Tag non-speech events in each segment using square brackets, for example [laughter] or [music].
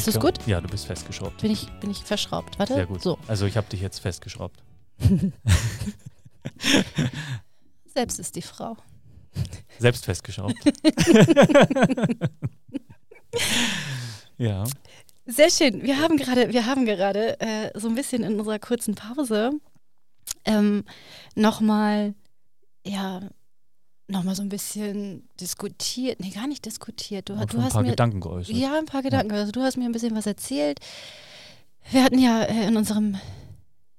Ist es gut? Ja, du bist festgeschraubt. Bin ich, bin ich verschraubt? Warte. Sehr gut. So. Also ich habe dich jetzt festgeschraubt. [laughs] Selbst ist die Frau. Selbst festgeschraubt. [laughs] ja. Sehr schön. Wir haben gerade, wir haben gerade äh, so ein bisschen in unserer kurzen Pause ähm, nochmal, ja, nochmal so ein bisschen diskutiert. Nee, gar nicht diskutiert. Du, du ein hast paar mir Gedanken geäußert. Ja, ein paar Gedanken. Also du hast mir ein bisschen was erzählt. Wir hatten ja äh, in unserem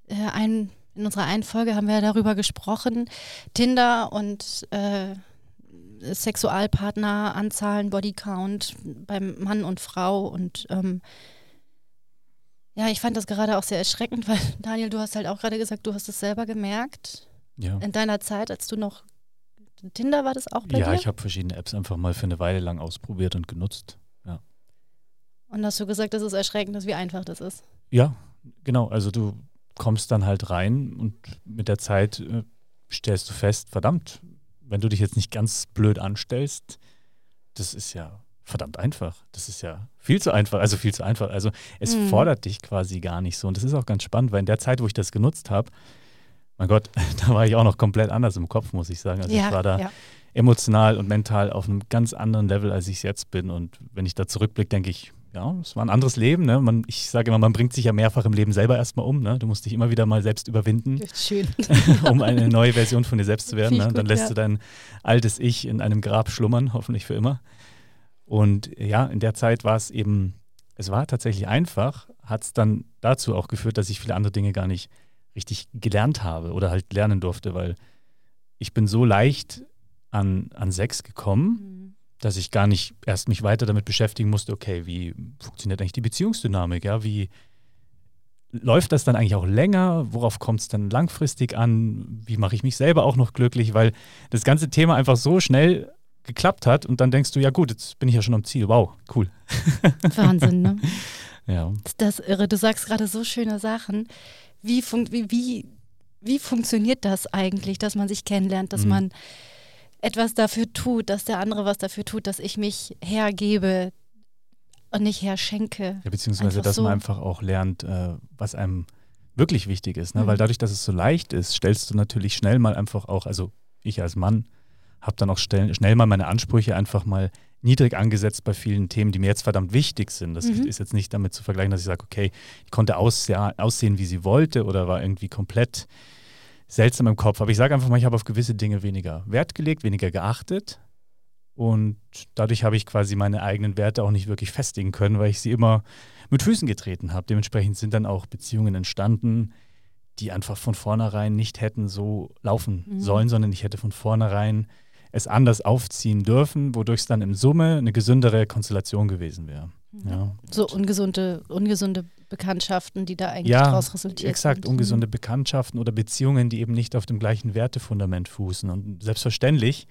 äh, ein, in unserer einen Folge haben wir ja darüber gesprochen, Tinder und äh, Sexualpartner, Anzahlen, Bodycount beim Mann und Frau und ähm, ja, ich fand das gerade auch sehr erschreckend, weil Daniel, du hast halt auch gerade gesagt, du hast es selber gemerkt ja. in deiner Zeit, als du noch Tinder war das auch bei Ja, dir? ich habe verschiedene Apps einfach mal für eine Weile lang ausprobiert und genutzt. und hast du gesagt, das ist erschreckend, dass wie einfach das ist. Ja, genau. Also du kommst dann halt rein und mit der Zeit äh, stellst du fest, verdammt, wenn du dich jetzt nicht ganz blöd anstellst, das ist ja verdammt einfach. Das ist ja viel zu einfach, also viel zu einfach. Also es Mhm. fordert dich quasi gar nicht so. Und das ist auch ganz spannend, weil in der Zeit, wo ich das genutzt habe, mein Gott, [laughs] da war ich auch noch komplett anders im Kopf, muss ich sagen. Also ich war da ja. emotional und mental auf einem ganz anderen Level, als ich es jetzt bin. Und wenn ich da zurückblicke, denke ich, ja, es war ein anderes Leben. Ne? Man, ich sage immer, man bringt sich ja mehrfach im Leben selber erstmal um. Ne? Du musst dich immer wieder mal selbst überwinden, Schön. [laughs] um eine neue Version von dir selbst zu werden. Ne? Dann gut, lässt ja. du dein altes Ich in einem Grab schlummern, hoffentlich für immer. Und ja, in der Zeit war es eben, es war tatsächlich einfach, hat es dann dazu auch geführt, dass ich viele andere Dinge gar nicht richtig gelernt habe oder halt lernen durfte, weil ich bin so leicht an, an Sex gekommen, Mhm. dass ich gar nicht erst mich weiter damit beschäftigen musste, okay, wie funktioniert eigentlich die Beziehungsdynamik, ja, wie läuft das dann eigentlich auch länger, worauf kommt es dann langfristig an, wie mache ich mich selber auch noch glücklich, weil das ganze Thema einfach so schnell geklappt hat und dann denkst du, ja gut, jetzt bin ich ja schon am Ziel, wow, cool. Wahnsinn, ne? [laughs] Ja, Das ist irre. Du sagst gerade so schöne Sachen. Wie, wie, wie, wie funktioniert das eigentlich, dass man sich kennenlernt, dass Mhm. man etwas dafür tut, dass der andere was dafür tut, dass ich mich hergebe und nicht herschenke? ja beziehungsweise, Einfach dass so. man einfach auch lernt, äh, was einem wirklich wichtig ist, ne? Mhm. weil dadurch, dass es so leicht ist, stellst du natürlich schnell mal einfach auch, also ich als Mann habe dann auch schnell, schnell mal meine Ansprüche einfach mal niedrig angesetzt bei vielen Themen, die mir jetzt verdammt wichtig sind. Das Mhm. ist jetzt nicht damit zu vergleichen, dass ich sage, okay, ich konnte ausse aussehen, wie sie wollte oder war irgendwie komplett seltsam im Kopf. Aber ich sage einfach mal, ich habe auf gewisse Dinge weniger Wert gelegt, weniger geachtet. Und dadurch habe ich quasi meine eigenen Werte auch nicht wirklich festigen können, weil ich sie immer mit Füßen getreten habe. Dementsprechend sind dann auch Beziehungen entstanden, die einfach von vornherein nicht hätten so laufen Mhm. sollen, sondern ich hätte von vornherein es anders aufziehen dürfen, wodurch es dann im Summe eine gesündere Konstellation gewesen wäre. Ja. So ungesunde, ungesunde Bekanntschaften, die da eigentlich Ja, daraus resultiert Exakt, sind. ungesunde Bekanntschaften oder Beziehungen, die eben nicht auf dem gleichen Wertefundament fußen. Und selbstverständlich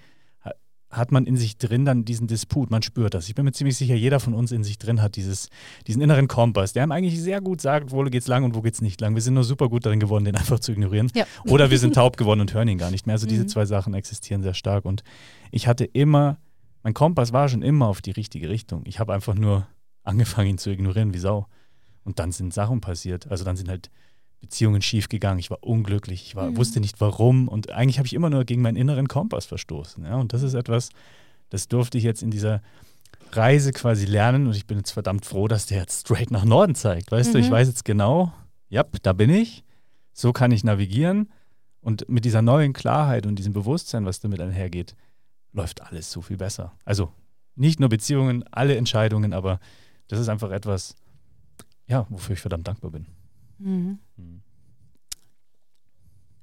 hat man in sich drin dann diesen Disput, man spürt das. Ich bin mir ziemlich sicher, jeder von uns in sich drin hat dieses, diesen inneren Kompass, der einem eigentlich sehr gut sagt, wo geht's lang und wo geht's nicht lang. Wir sind nur super gut darin geworden, den [laughs] einfach zu ignorieren. Ja. Oder wir sind taub geworden und hören ihn gar nicht mehr. Also diese Mhm. zwei Sachen existieren sehr stark. Und ich hatte immer, mein Kompass war schon immer auf die richtige Richtung. Ich habe einfach nur angefangen, ihn zu ignorieren wie Sau. Und dann sind Sachen passiert. Also dann sind halt Beziehungen schief gegangen. Ich war unglücklich. Ich war, Mhm. wusste nicht warum. Und eigentlich habe ich immer nur gegen meinen inneren Kompass verstoßen. Ja? Und das ist etwas, das durfte ich jetzt in dieser Reise quasi lernen. Und ich bin jetzt verdammt froh, dass der jetzt straight nach Norden zeigt. Weißt du, ich Mhm. weiß jetzt genau, ja, da bin ich. So kann ich navigieren. Und mit dieser neuen Klarheit und diesem Bewusstsein, was damit einhergeht, läuft alles so viel besser. Also nicht nur Beziehungen, alle Entscheidungen, aber das ist einfach etwas, ja, wofür ich verdammt dankbar bin. Mhm. Mhm.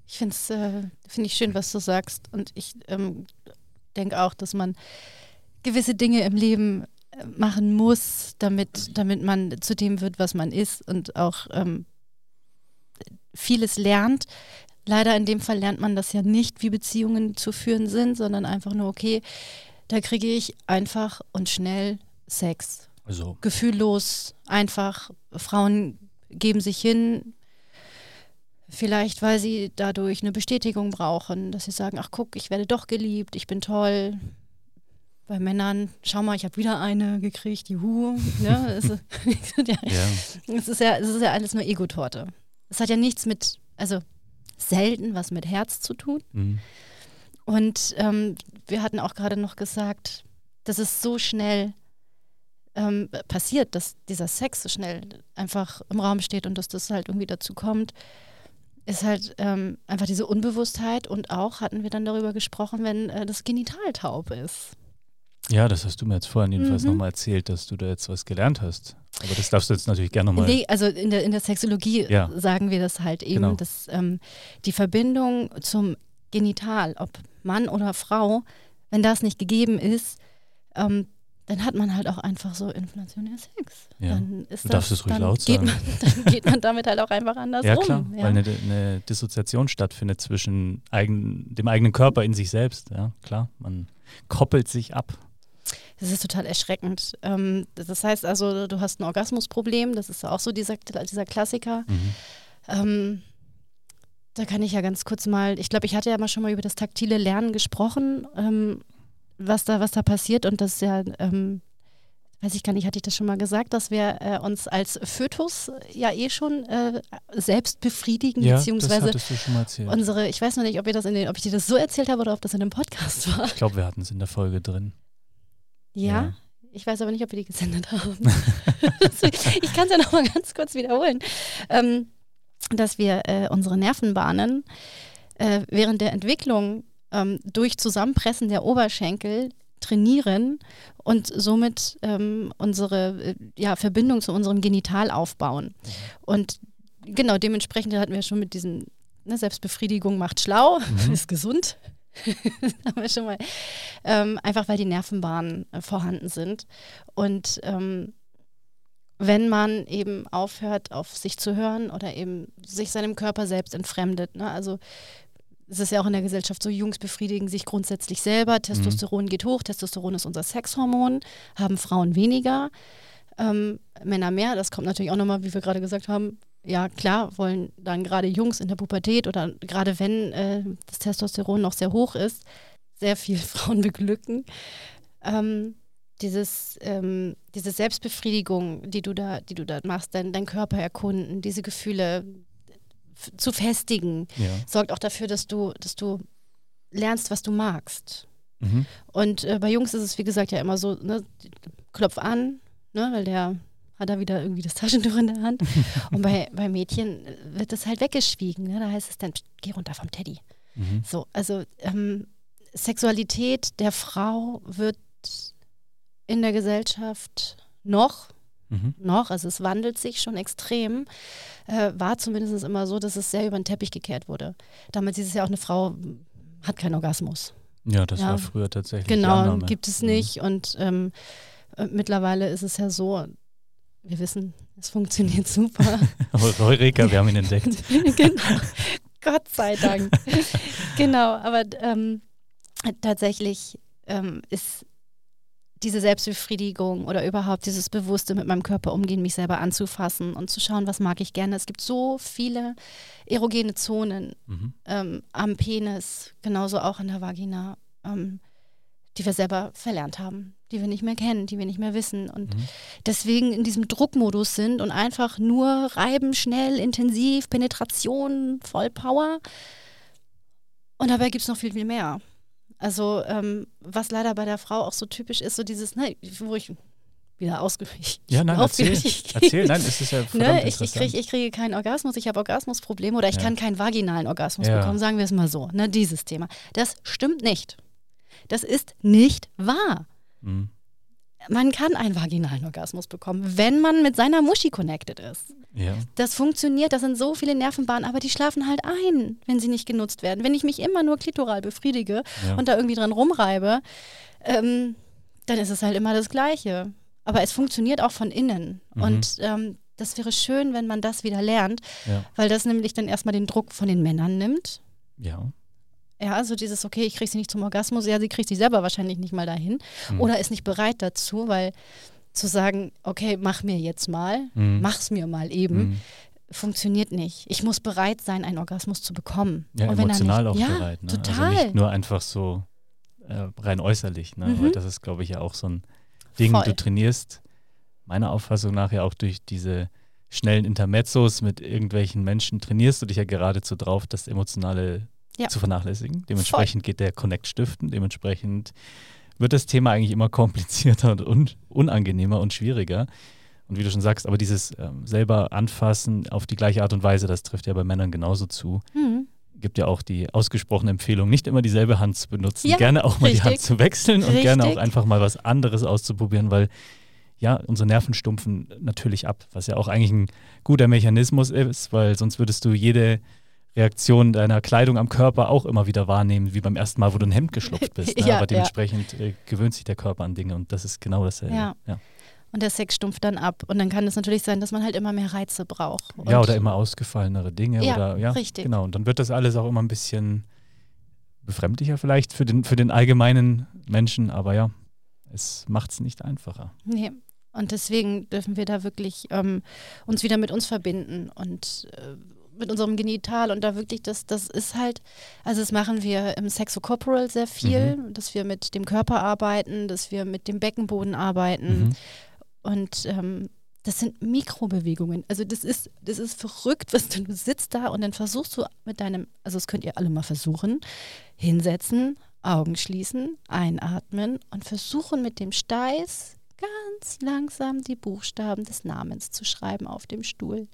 Ich finde es äh, find ich schön, was du sagst. Und ich ähm, denke auch, dass man gewisse Dinge im Leben äh, machen muss, damit, damit man zu dem wird, was man ist und auch ähm, vieles lernt. Leider in dem Fall lernt man das ja nicht, wie Beziehungen zu führen sind, sondern einfach nur, okay, da kriege ich einfach und schnell Sex. Also. Gefühllos, einfach. Frauen geben sich hin, vielleicht weil sie dadurch eine Bestätigung brauchen, dass sie sagen, ach guck, ich werde doch geliebt, ich bin toll. Bei Männern, schau mal, ich habe wieder eine gekriegt, juhu. [laughs] Ne? es, [laughs] ist, ja, ja. Es, ist ja, es ist ja alles nur Ego-Torte. Es hat ja nichts mit, also selten was mit Herz zu tun. Mhm. Und ähm, wir hatten auch gerade noch gesagt, dass es so schnell ähm, passiert, dass dieser Sex so schnell einfach im Raum steht und dass das halt irgendwie dazu kommt, ist halt ähm, einfach diese Unbewusstheit und auch hatten wir dann darüber gesprochen, wenn äh, das Genital taub ist. Ja, das hast du mir jetzt vorhin jedenfalls mhm. nochmal erzählt, dass du da jetzt was gelernt hast. Aber das darfst du jetzt natürlich gerne nochmal. Nee, also in der, in der Sexologie ja. sagen wir das halt eben, genau. dass ähm, die Verbindung zum Genital, ob Mann oder Frau, wenn das nicht gegeben ist, ähm, dann hat man halt auch einfach so inflationär Sex. Ja. Dann ist du darfst es ruhig laut sagen. Man, [laughs] dann geht man damit halt auch einfach anders ja, um. Klar, ja, weil eine, eine, Dissoziation stattfindet zwischen eigen, dem eigenen Körper in sich selbst. Ja, klar, man koppelt sich ab. Das ist total erschreckend. Ähm, das heißt also, du hast ein Orgasmusproblem, das ist auch so dieser, dieser Klassiker. Mhm. Ähm, da kann ich ja ganz kurz mal, ich glaube, ich hatte ja mal schon mal über das taktile Lernen gesprochen. Ähm, was da, was da passiert und das ist ja, ähm, weiß ich gar nicht, hatte ich das schon mal gesagt, dass wir äh, uns als Fötus ja eh schon äh, selbst befriedigen, ja, beziehungsweise das du schon mal erzählt. unsere, ich weiß noch nicht, ob, ihr das in den, ob ich dir das so erzählt habe oder ob das in dem Podcast war. Ich glaube, wir hatten es in der Folge drin. Ja? ja. Ich weiß aber nicht, ob wir die gesendet haben. [laughs] ich kann es ja noch mal ganz kurz wiederholen. Ähm, dass wir äh, unsere Nervenbahnen äh, während der Entwicklung ähm, durch Zusammenpressen der Oberschenkel trainieren und somit ähm, unsere äh, ja, Verbindung zu unserem Genital aufbauen. Mhm. Und genau dementsprechend hatten wir schon mit diesem ne, Selbstbefriedigung macht schlau, mhm. [laughs] ist gesund. [laughs] haben wir schon mal. Ähm, einfach weil die Nervenbahnen äh, vorhanden sind. Und ähm, wenn man eben aufhört, auf sich zu hören oder eben sich seinem Körper selbst entfremdet. Ne? Also es ist ja auch in der Gesellschaft so, Jungs befriedigen sich grundsätzlich selber, Testosteron mhm. geht hoch, Testosteron ist unser Sexhormon, haben Frauen weniger, ähm, Männer mehr, das kommt natürlich auch nochmal, wie wir gerade gesagt haben, ja klar, wollen dann gerade Jungs in der Pubertät oder gerade wenn äh, das Testosteron noch sehr hoch ist, sehr viel [laughs] Frauen beglücken. Ähm, dieses, ähm, diese Selbstbefriedigung, die du da, die du da machst, dein, dein Körper erkunden, diese Gefühle zu festigen, ja. sorgt auch dafür, dass du, dass du lernst, was du magst. Mhm. Und äh, bei Jungs ist es, wie gesagt, ja immer so, ne, klopf an, ne, weil der hat da wieder irgendwie das Taschentuch in der Hand. [laughs] Und bei, bei Mädchen wird das halt weggeschwiegen. Ne? Da heißt es dann, geh runter vom Teddy. Mhm. So, also ähm, Sexualität der Frau wird in der Gesellschaft noch mhm. noch, also es wandelt sich schon extrem, äh, war zumindest immer so, dass es sehr über den Teppich gekehrt wurde. Damals hieß es ja auch, eine Frau hat keinen Orgasmus. Ja, das ja. war früher tatsächlich. Genau, gibt es mhm. nicht. Mhm. Und ähm, äh, mittlerweile ist es ja so, wir wissen, es funktioniert super. [laughs] Eureka, wir haben ihn entdeckt. [laughs] genau. Gott sei Dank. [laughs] genau, aber ähm, tatsächlich ähm, ist diese Selbstbefriedigung oder überhaupt dieses Bewusste mit meinem Körper umgehen, mich selber anzufassen und zu schauen, was mag ich gerne. Es gibt so viele erogene Zonen mhm. ähm, am Penis, genauso auch in der Vagina, ähm, die wir selber verlernt haben, die wir nicht mehr kennen, die wir nicht mehr wissen und mhm. deswegen in diesem Druckmodus sind und einfach nur reiben, schnell, intensiv, Penetration, voll Power. Und dabei gibt es noch viel, viel mehr. Also ähm, was leider bei der Frau auch so typisch ist, so dieses, ne, wo ich wieder ausgewichen. Ja, nein, erzähl, erzähl, nein, es ist ja [laughs] ne, ich, ich, krieg, ich kriege keinen Orgasmus, ich habe Orgasmusprobleme oder ich ja. kann keinen vaginalen Orgasmus ja. bekommen, sagen wir es mal so, ne, dieses Thema. Das stimmt nicht. Das ist nicht wahr. Mhm man kann einen vaginalen Orgasmus bekommen, wenn man mit seiner Muschi connected ist. Ja. Das funktioniert, das sind so viele Nervenbahnen, aber die schlafen halt ein, wenn sie nicht genutzt werden. Wenn ich mich immer nur klitoral befriedige ja. und da irgendwie dran rumreibe, ähm, dann ist es halt immer das Gleiche. Aber es funktioniert auch von innen. Mhm. Und ähm, das wäre schön, wenn man das wieder lernt, Ja. weil das nämlich dann erstmal den Druck von den Männern nimmt. Ja. Ja, also dieses, okay, ich kriege sie nicht zum Orgasmus, ja, sie kriegt sich selber wahrscheinlich nicht mal dahin Mhm. oder ist nicht bereit dazu, weil zu sagen, okay, mach mir jetzt mal, Mhm. mach's mir mal eben, Mhm. funktioniert nicht. Ich muss bereit sein, einen Orgasmus zu bekommen. Ja, Und emotional nicht, auch ja, bereit. Ne? Total. Also nicht nur einfach so äh, rein äußerlich. Ne? Mhm. Weil das ist, glaube ich, ja auch so ein Ding. Voll. Du trainierst meiner Auffassung nach ja auch durch diese schnellen Intermezzos mit irgendwelchen Menschen, trainierst du dich ja geradezu drauf, das Emotionale Ja. zu vernachlässigen. Dementsprechend geht der Connect stiften. Dementsprechend wird das Thema eigentlich immer [laughs] komplizierter und un unangenehmer und schwieriger. Und wie du schon sagst, aber dieses ähm, selber anfassen auf die gleiche Art und Weise, das trifft ja bei Männern genauso zu Mhm. gibt ja auch die ausgesprochene Empfehlung, nicht immer dieselbe Hand zu benutzen, Ja, gerne auch mal die Hand richtig. zu wechseln und gerne auch Richtig. einfach mal was anderes auszuprobieren, weil ja, unsere Nerven stumpfen natürlich ab, was ja auch eigentlich ein guter Mechanismus ist, weil sonst würdest du jede Reaktion deiner Kleidung am Körper auch immer wieder wahrnehmen, wie beim ersten Mal, wo du ein Hemd geschlupft bist. [laughs] Ne? Ja, Aber dementsprechend äh, gewöhnt sich der Körper an Dinge und das ist genau dasselbe. Ja. ja. Und der Sex stumpft dann ab. Und dann kann es natürlich sein, dass man halt immer mehr Reize braucht. Ja, oder immer ausgefallenere Dinge. Ja, oder, ja, richtig. Genau. Und dann wird das alles auch immer ein bisschen befremdlicher vielleicht für den, für den allgemeinen Menschen. Aber ja, es macht es nicht einfacher. Nee. Und deswegen dürfen wir da wirklich ähm, uns wieder mit uns verbinden und äh, mit unserem Genital und da wirklich, das, das ist halt, also das machen wir im Sexocorporal sehr viel, Mhm. dass wir mit dem Körper arbeiten, dass wir mit dem Beckenboden arbeiten Mhm. und ähm, das sind Mikrobewegungen. Also das ist, das ist verrückt, was du, du sitzt da und dann versuchst du mit deinem, also das könnt ihr alle mal versuchen, hinsetzen, Augen schließen, einatmen und versuchen mit dem Steiß ganz langsam die Buchstaben des Namens zu schreiben auf dem Stuhl.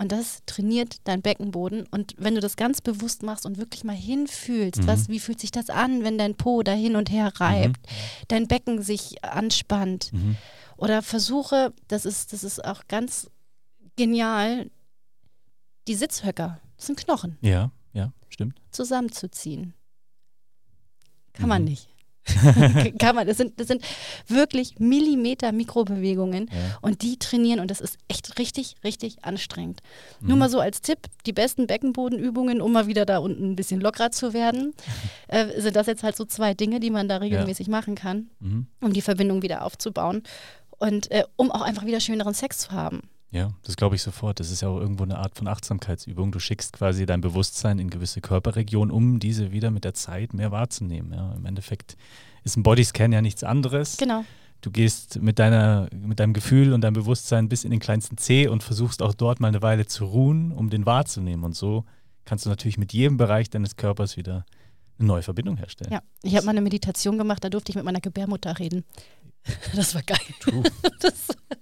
Und das trainiert dein Beckenboden. Und wenn du das ganz bewusst machst und wirklich mal hinfühlst, Mhm. was, wie fühlt sich das an, wenn dein Po da hin und her reibt, dein Becken sich anspannt, Mhm. oder versuche, das ist, das ist auch ganz genial, die Sitzhöcker, das sind Knochen, Ja, ja, stimmt. zusammenzuziehen. Kann man Mhm. nicht. Kann man. Das sind, das sind wirklich Millimeter Mikrobewegungen Ja. und die trainieren und das ist echt richtig, richtig anstrengend. Mhm. Nur mal so als Tipp, die besten Beckenbodenübungen, um mal wieder da unten ein bisschen lockerer zu werden, [laughs] äh, sind das jetzt halt so zwei Dinge, die man da regelmäßig machen kann Mhm. um die Verbindung wieder aufzubauen und äh, um auch einfach wieder schöneren Sex zu haben. Ja, das glaube ich sofort. Das ist ja auch irgendwo eine Art von Achtsamkeitsübung. Du schickst quasi dein Bewusstsein in gewisse Körperregionen, um diese wieder mit der Zeit mehr wahrzunehmen. Ja, Im Endeffekt ist ein Bodyscan ja nichts anderes. Genau. Du gehst mit, deiner, mit deinem Gefühl und deinem Bewusstsein bis in den kleinsten Zeh und versuchst auch dort mal eine Weile zu ruhen, um den wahrzunehmen. Und so kannst du natürlich mit jedem Bereich deines Körpers wieder eine neue Verbindung herstellen. Ja, ich habe mal eine Meditation gemacht, da durfte ich mit meiner Gebärmutter reden. [laughs] Das war geil. [laughs] Das,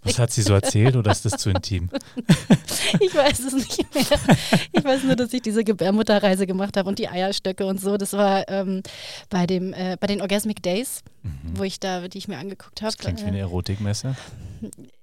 Was hat sie so erzählt oder ist das zu intim? [laughs] ich weiß es nicht mehr. Ich weiß nur, dass ich diese Gebärmutterreise gemacht habe und die Eierstöcke und so. Das war ähm, bei, dem, äh, bei den Orgasmic Days, Mhm. wo ich da, die ich mir angeguckt habe. Das klingt wie eine Erotikmesse.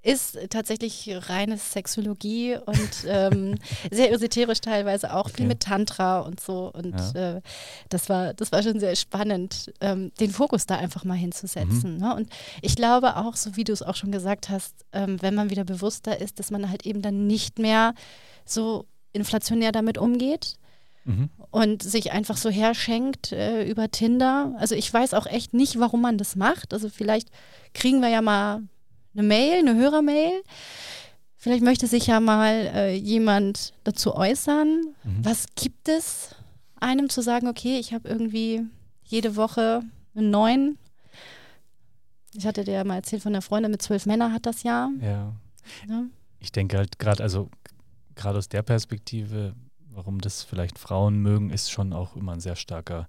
Ist tatsächlich reine Sexologie und ähm, [laughs] sehr esoterisch teilweise auch, Okay. viel mit Tantra und so. Und äh, das, war, das war schon sehr spannend, ähm, den Fokus da einfach mal hinzusetzen. Ne? Und ich glaube auch, so wie du es auch schon gesagt hast, ähm, wenn man wieder bewusster ist, dass man halt eben dann nicht mehr so inflationär damit umgeht, Mhm. und sich einfach so herschenkt äh, über Tinder. Also ich weiß auch echt nicht, warum man das macht. Also vielleicht kriegen wir ja mal eine Mail, eine Hörermail. Vielleicht möchte sich ja mal äh, jemand dazu äußern. Mhm. Was gibt es einem zu sagen, okay, ich habe irgendwie jede Woche einen neuen. Ich hatte dir ja mal erzählt von der Freundin mit zwölf Männern hat das ja. Ja. Ne? Ich denke halt gerade, also gerade aus der Perspektive, warum das vielleicht Frauen mögen, ist schon auch immer ein sehr starker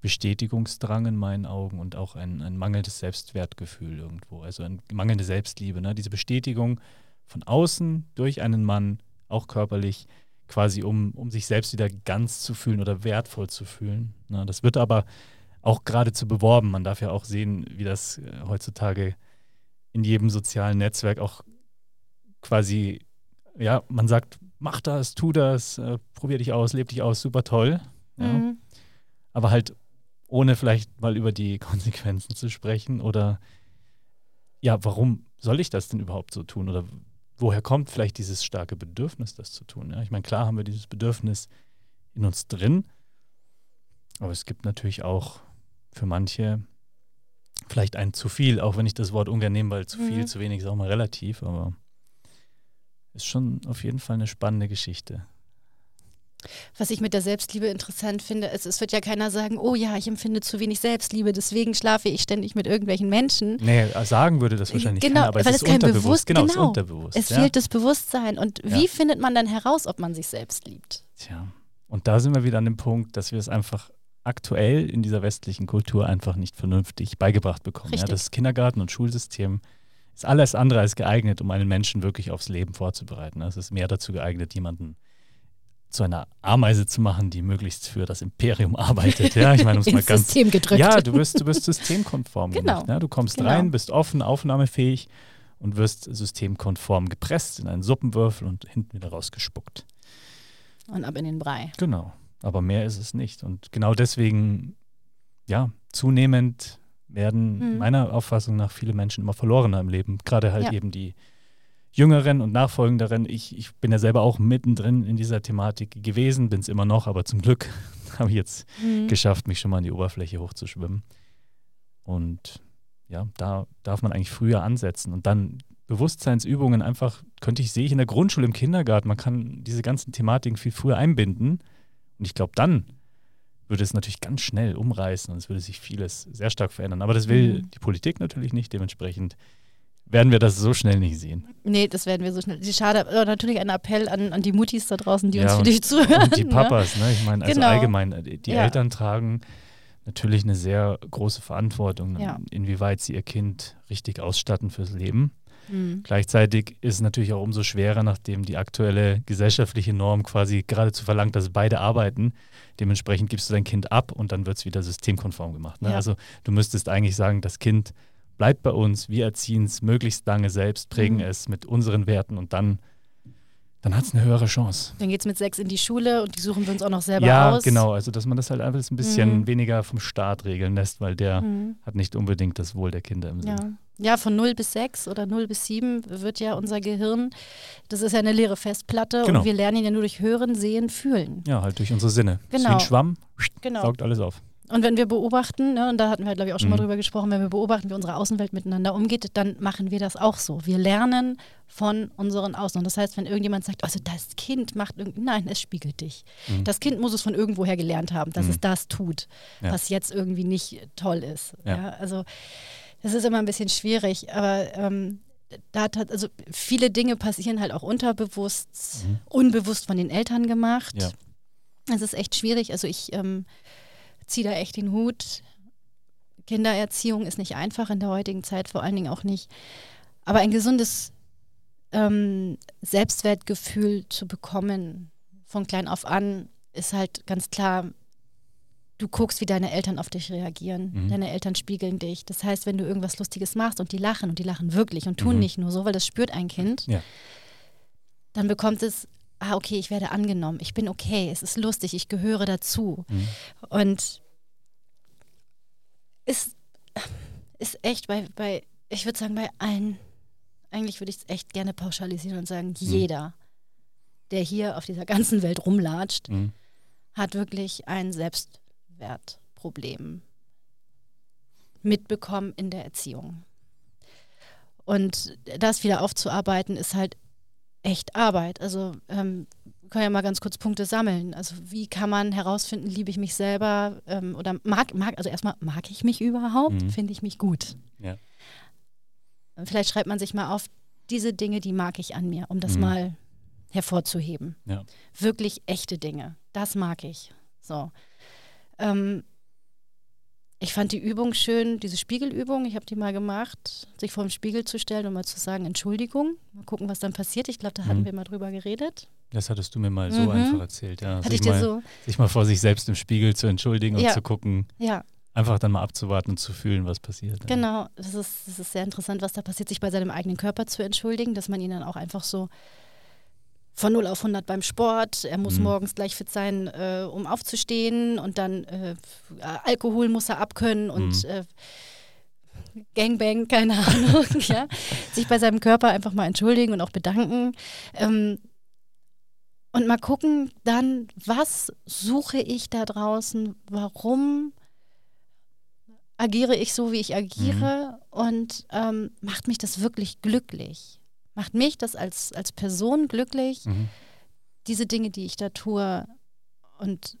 Bestätigungsdrang in meinen Augen und auch ein, ein mangelndes Selbstwertgefühl irgendwo. Also eine mangelnde Selbstliebe. Ne? Diese Bestätigung von außen durch einen Mann, auch körperlich, quasi um, um sich selbst wieder ganz zu fühlen oder wertvoll zu fühlen. Ne? Das wird aber auch geradezu beworben. Man darf ja auch sehen, wie das äh, heutzutage in jedem sozialen Netzwerk auch quasi, ja, man sagt, mach das, tu das, äh, probier dich aus, leb dich aus, super toll. Ja. Mhm. Aber halt ohne vielleicht mal über die [laughs] Konsequenzen zu sprechen oder ja, warum soll ich das denn überhaupt so tun oder woher kommt vielleicht dieses starke Bedürfnis, das zu tun? Ja? Ich meine, klar haben wir dieses Bedürfnis in uns drin, aber es gibt natürlich auch für manche vielleicht ein zu viel, auch wenn ich das Wort ungern nehme, weil zu viel, mhm. zu wenig ist auch mal relativ, aber ist schon auf jeden Fall eine spannende Geschichte. Was ich mit der Selbstliebe interessant finde, ist, es wird ja keiner sagen, oh ja, ich empfinde zu wenig Selbstliebe, deswegen schlafe ich ständig mit irgendwelchen Menschen. Nee, sagen würde das wahrscheinlich genau, keiner, aber weil es ist kein unterbewusst. Bewusst, genau, genau, es ist unterbewusst. Es ja. fehlt das Bewusstsein. Und wie ja. findet man dann heraus, ob man sich selbst liebt? Tja, und da sind wir wieder an dem Punkt, dass wir es einfach aktuell in dieser westlichen Kultur einfach nicht vernünftig beigebracht bekommen. Ja, das Kindergarten- und Schulsystem ist alles andere als geeignet, um einen Menschen wirklich aufs Leben vorzubereiten. Es ist mehr dazu geeignet, jemanden zu einer Ameise zu machen, die möglichst für das Imperium arbeitet. Ja, ich meine, um es [laughs] mal ganz. System gedrückt. Ja, du wirst, du wirst systemkonform [laughs] genau. gemacht. Ja? Du kommst genau. rein, bist offen, aufnahmefähig und wirst systemkonform gepresst in einen Suppenwürfel und hinten wieder rausgespuckt. Und ab in den Brei. Genau. Aber mehr ist es nicht. Und genau deswegen, ja, zunehmend werden mhm. meiner Auffassung nach viele Menschen immer verlorener im Leben. Gerade halt ja. eben die Jüngeren und Nachfolgenderen. Ich, ich bin ja selber auch mittendrin in dieser Thematik gewesen, bin es immer noch, aber zum Glück [laughs] habe ich jetzt mhm. geschafft, mich schon mal an die Oberfläche hochzuschwimmen. Und ja, da darf man eigentlich früher ansetzen und dann Bewusstseinsübungen einfach, könnte ich, sehe ich in der Grundschule, im Kindergarten, man kann diese ganzen Thematiken viel früher einbinden. Und ich glaube, dann würde es natürlich ganz schnell umreißen und es würde sich vieles sehr stark verändern. Aber das will mhm. die Politik natürlich nicht. Dementsprechend werden wir das so schnell nicht sehen. Nee, das werden wir so schnell. Schade, aber natürlich ein Appell an, an die Muttis da draußen, die ja, uns für dich zuhören. Und die Papas, ne? Ich meine, also genau. allgemein, äh, die ja. Eltern tragen natürlich eine sehr große Verantwortung, ja. inwieweit sie ihr Kind richtig ausstatten fürs Leben. Mhm. Gleichzeitig ist es natürlich auch umso schwerer, nachdem die aktuelle gesellschaftliche Norm quasi geradezu verlangt, dass beide arbeiten. Dementsprechend gibst du dein Kind ab und dann wird es wieder systemkonform gemacht. Ne? Also du müsstest eigentlich sagen, das Kind bleibt bei uns, wir erziehen es möglichst lange selbst, prägen mhm. es mit unseren Werten und dann, dann hat es eine höhere Chance. Dann geht es mit sechs in die Schule und die suchen wir uns auch noch selber ja, aus. Ja, genau. Also, dass man das halt einfach ein bisschen mhm. weniger vom Staat regeln lässt, weil der mhm. hat nicht unbedingt das Wohl der Kinder im Sinn. Ja. Ja, von 0 bis 6 oder 0 bis 7 wird ja unser Gehirn, das ist ja eine leere Festplatte genau. und wir lernen ihn ja nur durch Hören, Sehen, Fühlen. Ja, halt durch unsere Sinne. Genau. Ist wie ein Schwamm, genau. saugt alles auf. Und wenn wir beobachten, ne, und da hatten wir, glaube ich, auch schon mhm. mal drüber gesprochen, wenn wir beobachten, wie unsere Außenwelt miteinander umgeht, dann machen wir das auch so. Wir lernen von unseren Außen. Und das heißt, wenn irgendjemand sagt, also das Kind macht irgendwie, nein, es spiegelt dich. Mhm. Das Kind muss es von irgendwoher gelernt haben, dass mhm. es das tut, ja. was jetzt irgendwie nicht toll ist. Ja. ja. also das ist immer ein bisschen schwierig, aber ähm, da hat also viele Dinge passieren halt auch unterbewusst, mhm. unbewusst von den Eltern gemacht. Es ist echt schwierig. Also ich ähm, ziehe da echt den Hut. Kindererziehung ist nicht einfach in der heutigen Zeit, vor allen Dingen auch nicht. Aber ein gesundes ähm, Selbstwertgefühl zu bekommen von klein auf an ist halt ganz klar, du guckst, wie deine Eltern auf dich reagieren. Mhm. Deine Eltern spiegeln dich. Das heißt, wenn du irgendwas Lustiges machst und die lachen und die lachen wirklich und tun mhm. nicht nur so, weil das spürt ein Kind, ja. dann bekommt es ah, okay, ich werde angenommen, ich bin okay, es ist lustig, ich gehöre dazu. Mhm. Und ist, ist echt bei, bei ich würde sagen, bei allen, eigentlich würde ich es echt gerne pauschalisieren und sagen, mhm. jeder, der hier auf dieser ganzen Welt rumlatscht, mhm. hat wirklich ein Selbstwertproblem mitbekommen in der Erziehung. Und das wieder aufzuarbeiten, ist halt echt Arbeit. Also ähm, können ja mal ganz kurz Punkte sammeln. Also wie kann man herausfinden, liebe ich mich selber ähm, oder mag, mag, also erstmal, mag ich mich überhaupt? Mhm. Finde ich mich gut? Ja. Vielleicht schreibt man sich mal auf, diese Dinge, die mag ich an mir, um das mhm. mal hervorzuheben. Ja. Wirklich echte Dinge. Das mag ich. So. Ähm, ich fand die Übung schön, diese Spiegelübung. Ich habe die mal gemacht, sich vor dem Spiegel zu stellen und mal zu sagen, Entschuldigung. Mal gucken, was dann passiert. Ich glaube, da hatten mhm. wir mal drüber geredet. Das hattest du mir mal so mhm. einfach erzählt, ja. Hatte sich ich dir mal, so? Sich mal vor sich selbst im Spiegel zu entschuldigen ja. und zu gucken. Ja. Einfach dann mal abzuwarten und zu fühlen, was passiert. Genau, das ist, das ist sehr interessant, was da passiert, sich bei seinem eigenen Körper zu entschuldigen, dass man ihn dann auch einfach so von 0 auf 100 beim Sport. Er muss Mhm. morgens gleich fit sein, äh, um aufzustehen. Und dann äh, Alkohol muss er abkönnen und Mhm. äh, Gangbang, [laughs] keine Ahnung. [laughs] ja. Sich bei seinem Körper einfach mal entschuldigen und auch bedanken. Ähm, und mal gucken dann, was suche ich da draußen? Warum agiere ich so, wie ich agiere? Und ähm, macht mich das wirklich glücklich? Macht mich das als, als Person glücklich, Mhm. diese Dinge, die ich da tue? Und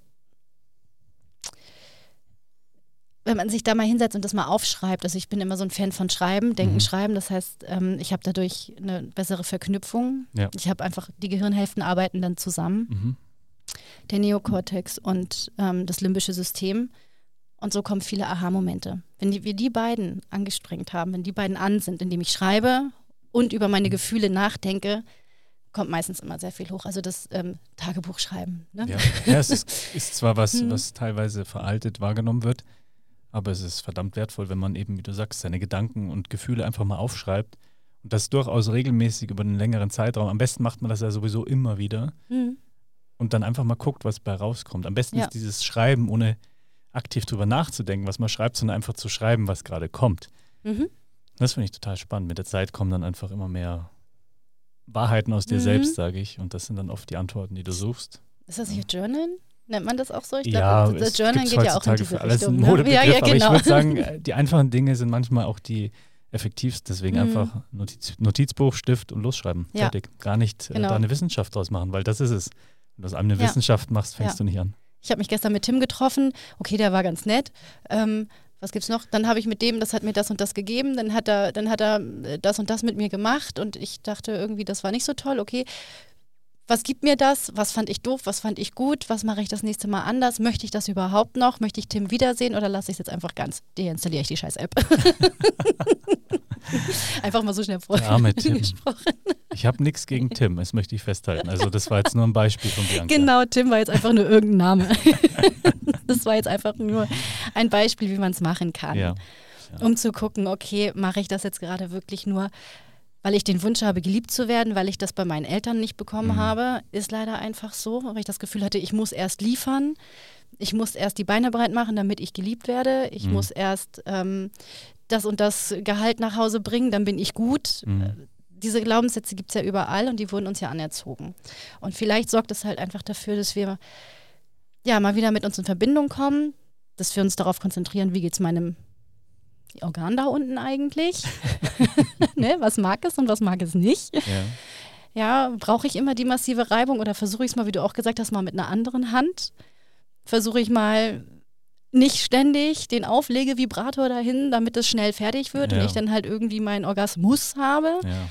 wenn man sich da mal hinsetzt und das mal aufschreibt, also ich bin immer so ein Fan von Schreiben, Denken, Mhm. Schreiben, das heißt, ähm, ich habe dadurch eine bessere Verknüpfung. Ja. Ich habe einfach, die Gehirnhälften arbeiten dann zusammen, Mhm. der Neokortex und ähm, das limbische System. Und so kommen viele Aha-Momente. Wenn die, wir die beiden angestrengt haben, wenn die beiden an sind, indem ich schreibe und über meine Gefühle nachdenke, kommt meistens immer sehr viel hoch. Also das ähm, Tagebuch schreiben. Ne? Ja, ja es ist, [laughs] ist zwar was, Mhm. was teilweise veraltet wahrgenommen wird, aber es ist verdammt wertvoll, wenn man eben, wie du sagst, seine Gedanken und Gefühle einfach mal aufschreibt und das durchaus regelmäßig über einen längeren Zeitraum. Am besten macht man das ja sowieso immer wieder Mhm. und dann einfach mal guckt, was bei rauskommt. Am besten Ja. ist dieses Schreiben, ohne aktiv drüber nachzudenken, was man schreibt, sondern einfach zu schreiben, was gerade kommt. Mhm. Das finde ich total spannend. Mit der Zeit kommen dann einfach immer mehr Wahrheiten aus dir Mhm. selbst, sage ich. Und das sind dann oft die Antworten, die du suchst. Ist das nicht Journalen? Nennt man das auch so? Ich ja, glaube, das gibt's geht ja auch in diese für alles Richtung. ein ne? Modebegriff, Ja, ja, aber ich genau. würde sagen, äh, die einfachen Dinge sind manchmal auch die effektivsten. Deswegen Mhm. einfach Notiz, Notizbuch, Stift und losschreiben. Ja. Fertig. Gar nicht äh, Genau. da eine Wissenschaft draus machen, weil das ist es. Wenn du aus einem eine Ja. Wissenschaft machst, fängst Ja. du nicht an. Ich habe mich gestern mit Tim getroffen. Okay, der war ganz nett. Ähm, was gibt's noch? Dann habe ich mit dem, das hat mir das und das gegeben. Dann hat er, dann hat er äh, das und das mit mir gemacht und ich dachte irgendwie, das war nicht so toll. Okay, was gibt mir das? Was fand ich doof? Was fand ich gut? Was mache ich das nächste Mal anders? Möchte ich das überhaupt noch? Möchte ich Tim wiedersehen oder lasse ich es jetzt einfach ganz? Deinstalliere ich die scheiß App. [laughs] einfach mal so schnell vor. Der arme [laughs] Tim. gesprochen. Ich habe nichts gegen Tim, das möchte ich festhalten. Also das war jetzt nur ein Beispiel von Bianca. Genau, Tim war jetzt einfach nur irgendein Name. [laughs] das war jetzt einfach nur ein Beispiel, wie man es machen kann. Ja. Um zu gucken, okay, mache ich das jetzt gerade wirklich nur, weil ich den Wunsch habe, geliebt zu werden, weil ich das bei meinen Eltern nicht bekommen Mhm. habe, ist leider einfach so, weil ich das Gefühl hatte, ich muss erst liefern, ich muss erst die Beine breit machen, damit ich geliebt werde, ich Mhm. muss erst ähm, das und das Gehalt nach Hause bringen, dann bin ich gut. Mhm. Diese Glaubenssätze gibt es ja überall und die wurden uns ja anerzogen. Und vielleicht sorgt es halt einfach dafür, dass wir ja mal wieder mit uns in Verbindung kommen, dass wir uns darauf konzentrieren, wie geht es meinem Organ da unten eigentlich? [laughs] ne? Was mag es und was mag es nicht? Ja. Ja, brauche ich immer die massive Reibung oder versuche ich es mal, wie du auch gesagt hast, mal mit einer anderen Hand? Versuche ich mal nicht ständig den Auflegevibrator dahin, damit es schnell fertig wird Ja. und ich dann halt irgendwie meinen Orgasmus habe? ja.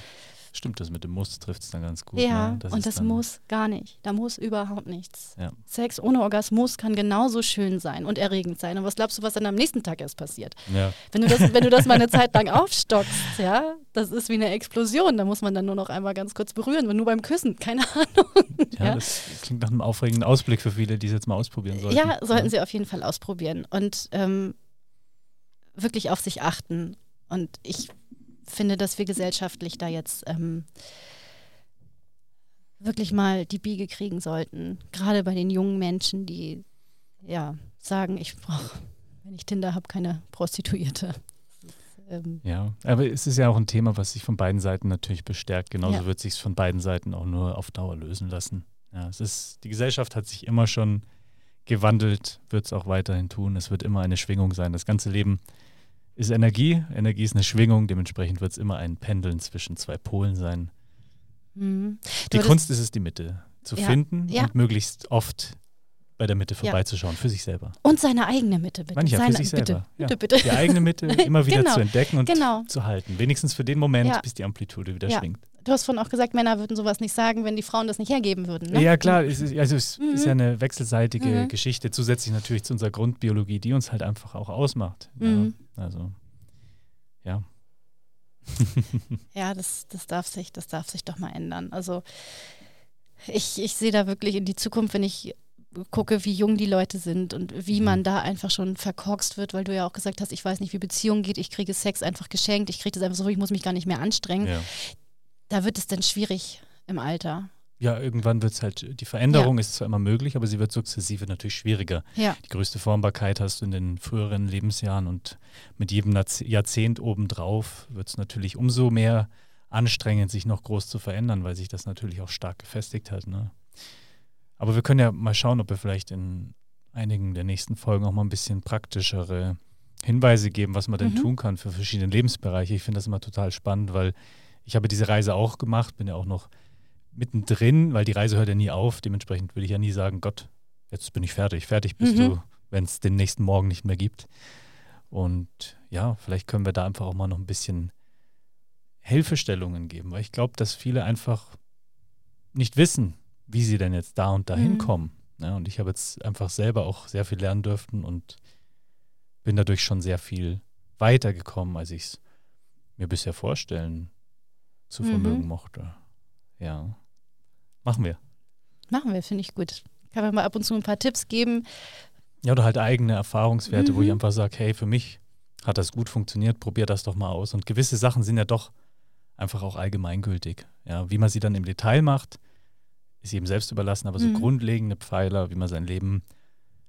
Stimmt, das mit dem Muss trifft es dann ganz gut. Ja, ne? und ist das muss gar nicht. Da muss überhaupt nichts. Ja. Sex ohne Orgasmus kann genauso schön sein und erregend sein. Und was glaubst du, was dann am nächsten Tag erst passiert? Ja, Wenn du das, wenn du das mal eine Zeit lang aufstockst, ja, das ist wie eine Explosion. Da muss man dann nur noch einmal ganz kurz berühren, nur beim Küssen, keine Ahnung. ja, Ja. das klingt nach einem aufregenden Ausblick für viele, die es jetzt mal ausprobieren sollten. Ja, sollten sie auf jeden Fall ausprobieren und ähm, wirklich auf sich achten. Und ich finde, dass wir gesellschaftlich da jetzt ähm, wirklich mal die Biege kriegen sollten. Gerade bei den jungen Menschen, die ja sagen, ich brauche, wenn ich Tinder habe, keine Prostituierte. Ähm, Ja, aber es ist ja auch ein Thema, was sich von beiden Seiten natürlich bestärkt. Genauso Ja. wird sich von beiden Seiten auch nur auf Dauer lösen lassen. Ja, es ist, die Gesellschaft hat sich immer schon gewandelt, wird es auch weiterhin tun. Es wird immer eine Schwingung sein. Das ganze Leben ist Energie. Energie ist eine Schwingung. Dementsprechend wird es immer ein Pendeln zwischen zwei Polen sein. mhm. Die Kunst ist es, die Mitte zu Ja, finden ja. und möglichst oft bei der Mitte Ja. vorbeizuschauen, für sich selber. Und seine eigene Mitte, bitte. Mancher für seine, sich bitte, selber. Ja. bitte, bitte. Die eigene Mitte [laughs] immer wieder Genau, zu entdecken und genau. zu halten. Wenigstens für den Moment, Ja. bis die Amplitude wieder Ja. schwingt. Du hast vorhin auch gesagt, Männer würden sowas nicht sagen, wenn die Frauen das nicht hergeben würden. Ne? Ja, klar, es ist, also es ist Mhm. ja eine wechselseitige Mhm. Geschichte, zusätzlich natürlich zu unserer Grundbiologie, die uns halt einfach auch ausmacht. Mhm. Ja, also, ja. Ja, das, das darf sich, das darf sich doch mal ändern. Also ich, ich sehe da wirklich in die Zukunft, wenn ich gucke, wie jung die Leute sind und wie Mhm. man da einfach schon verkorkst wird, weil du ja auch gesagt hast, ich weiß nicht, wie Beziehung geht, ich kriege Sex einfach geschenkt, ich kriege das einfach so, ich muss mich gar nicht mehr anstrengen. ja. Da wird es dann schwierig im Alter. ja, irgendwann wird es halt, die Veränderung ja. ist zwar immer möglich, aber sie wird sukzessive natürlich schwieriger. Ja. Die größte Formbarkeit hast du in den früheren Lebensjahren und mit jedem Jahrzehnt obendrauf wird es natürlich umso mehr anstrengend, sich noch groß zu verändern, weil sich das natürlich auch stark gefestigt hat. Ne? Aber wir können ja mal schauen, ob wir vielleicht in einigen der nächsten Folgen auch mal ein bisschen praktischere Hinweise geben, was man denn mhm. tun kann für verschiedene Lebensbereiche. Ich finde das immer total spannend, weil ich habe diese Reise auch gemacht, bin ja auch noch mittendrin, weil die Reise hört ja nie auf. Dementsprechend würde ich ja nie sagen, Gott, jetzt bin ich fertig. Fertig bist mhm. du, wenn es den nächsten Morgen nicht mehr gibt. Und ja, vielleicht können wir da einfach auch mal noch ein bisschen Hilfestellungen geben, weil ich glaube, dass viele einfach nicht wissen, wie sie denn jetzt da und da hinkommen. Mhm. Ja, und ich habe jetzt einfach selber auch sehr viel lernen dürfen und bin dadurch schon sehr viel weitergekommen, als ich es mir bisher vorstellen zu vermögen mhm. mochte. Ja. Machen wir. Machen wir, finde ich gut. Kann man mal ab und zu ein paar Tipps geben. Ja, oder halt eigene Erfahrungswerte, mhm. wo ich mhm. einfach sage, hey, für mich hat das gut funktioniert, probier das doch mal aus. Und gewisse Sachen sind ja doch einfach auch allgemeingültig. Ja, wie man sie dann im Detail macht, ist jedem selbst überlassen, aber so mhm. grundlegende Pfeiler, wie man sein Leben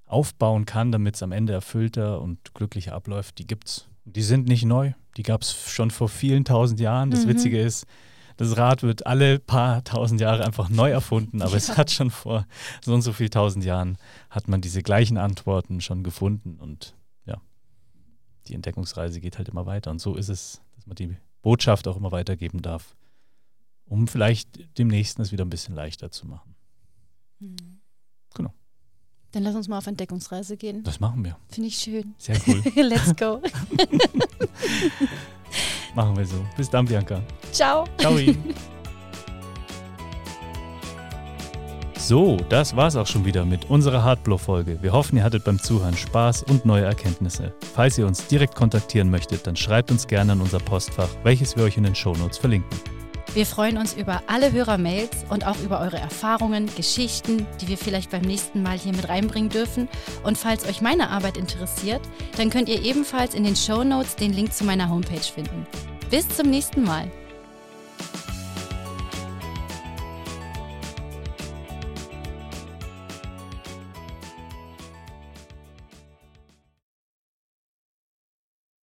aufbauen kann, damit es am Ende erfüllter und glücklicher abläuft, die gibt's. Die sind nicht neu. Die gab es schon vor vielen tausend Jahren. Das mhm. Witzige ist, das Rad wird alle paar tausend Jahre einfach neu erfunden, aber ja. es hat schon vor so und so viel tausend Jahren hat man diese gleichen Antworten schon gefunden und ja, die Entdeckungsreise geht halt immer weiter und so ist es, dass man die Botschaft auch immer weitergeben darf, um vielleicht dem Nächsten es wieder ein bisschen leichter zu machen. Dann lass uns mal auf Entdeckungsreise gehen. Das machen wir. Finde ich schön. Sehr cool. [laughs] Let's go. [laughs] machen wir so. Bis dann, Bianca. Ciao. Ciao. So, das war's auch schon wieder mit unserer Hardblow-Folge. Wir hoffen, ihr hattet beim Zuhören Spaß und neue Erkenntnisse. Falls ihr uns direkt kontaktieren möchtet, dann schreibt uns gerne an unser Postfach, welches wir euch in den Shownotes verlinken. Wir freuen uns über alle Hörermails und auch über eure Erfahrungen, Geschichten, die wir vielleicht beim nächsten Mal hier mit reinbringen dürfen. Und falls euch meine Arbeit interessiert, dann könnt ihr ebenfalls in den Show Notes den Link zu meiner Homepage finden. Bis zum nächsten Mal.